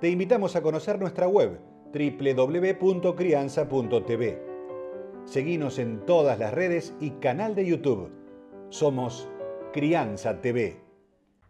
te invitamos a conocer nuestra web www.crianza.tv. Seguimos en todas las redes y canal de YouTube. Somos Crianza TV.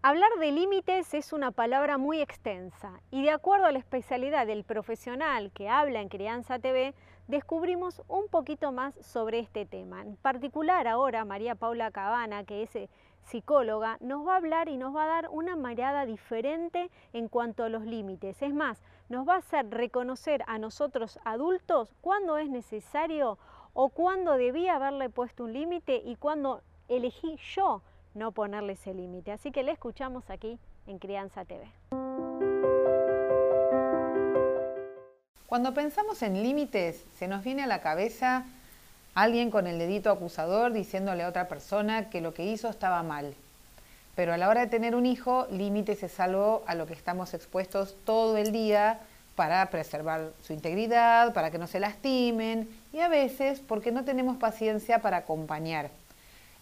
Hablar de límites es una palabra muy extensa y de acuerdo a la especialidad del profesional que habla en Crianza TV, descubrimos un poquito más sobre este tema. En particular ahora María Paula Cabana, que es eh, psicóloga, nos va a hablar y nos va a dar una mirada diferente en cuanto a los límites. Es más, nos va a hacer reconocer a nosotros adultos cuándo es necesario o cuándo debía haberle puesto un límite y cuándo elegí yo no ponerle ese límite. Así que le escuchamos aquí en Crianza TV. Cuando pensamos en límites, se nos viene a la cabeza Alguien con el dedito acusador diciéndole a otra persona que lo que hizo estaba mal. Pero a la hora de tener un hijo, límites es algo a lo que estamos expuestos todo el día para preservar su integridad, para que no se lastimen y a veces porque no tenemos paciencia para acompañar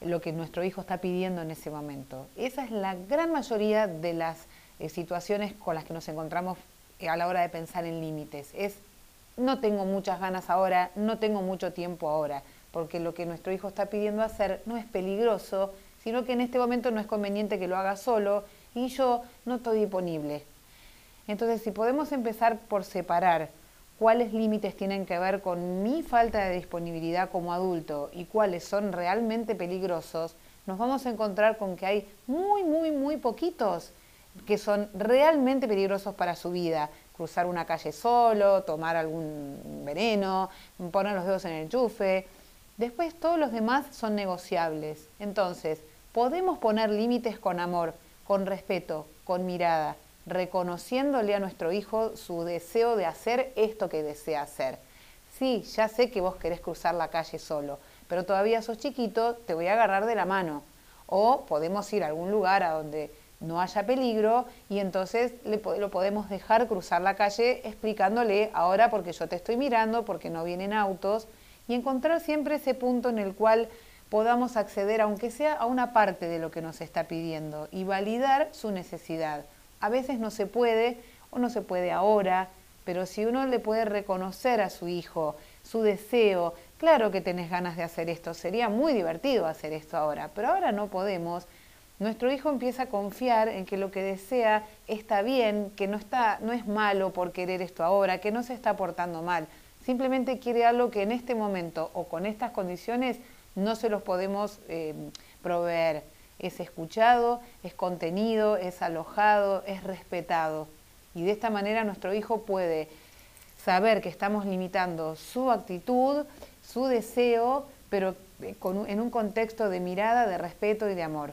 lo que nuestro hijo está pidiendo en ese momento. Esa es la gran mayoría de las eh, situaciones con las que nos encontramos eh, a la hora de pensar en límites. Es no tengo muchas ganas ahora, no tengo mucho tiempo ahora, porque lo que nuestro hijo está pidiendo hacer no es peligroso, sino que en este momento no es conveniente que lo haga solo y yo no estoy disponible. Entonces, si podemos empezar por separar cuáles límites tienen que ver con mi falta de disponibilidad como adulto y cuáles son realmente peligrosos, nos vamos a encontrar con que hay muy, muy, muy poquitos que son realmente peligrosos para su vida, cruzar una calle solo, tomar algún veneno, poner los dedos en el enchufe. Después todos los demás son negociables. Entonces, podemos poner límites con amor, con respeto, con mirada, reconociéndole a nuestro hijo su deseo de hacer esto que desea hacer. Sí, ya sé que vos querés cruzar la calle solo, pero todavía sos chiquito, te voy a agarrar de la mano. O podemos ir a algún lugar a donde no haya peligro y entonces lo podemos dejar cruzar la calle explicándole ahora porque yo te estoy mirando, porque no vienen autos y encontrar siempre ese punto en el cual podamos acceder, aunque sea a una parte de lo que nos está pidiendo y validar su necesidad. A veces no se puede o no se puede ahora, pero si uno le puede reconocer a su hijo su deseo, claro que tenés ganas de hacer esto, sería muy divertido hacer esto ahora, pero ahora no podemos nuestro hijo empieza a confiar en que lo que desea está bien, que no, está, no es malo por querer esto ahora, que no se está portando mal. Simplemente quiere algo que en este momento o con estas condiciones no se los podemos eh, proveer. Es escuchado, es contenido, es alojado, es respetado. Y de esta manera nuestro hijo puede saber que estamos limitando su actitud, su deseo, pero eh, en un contexto de mirada, de respeto y de amor.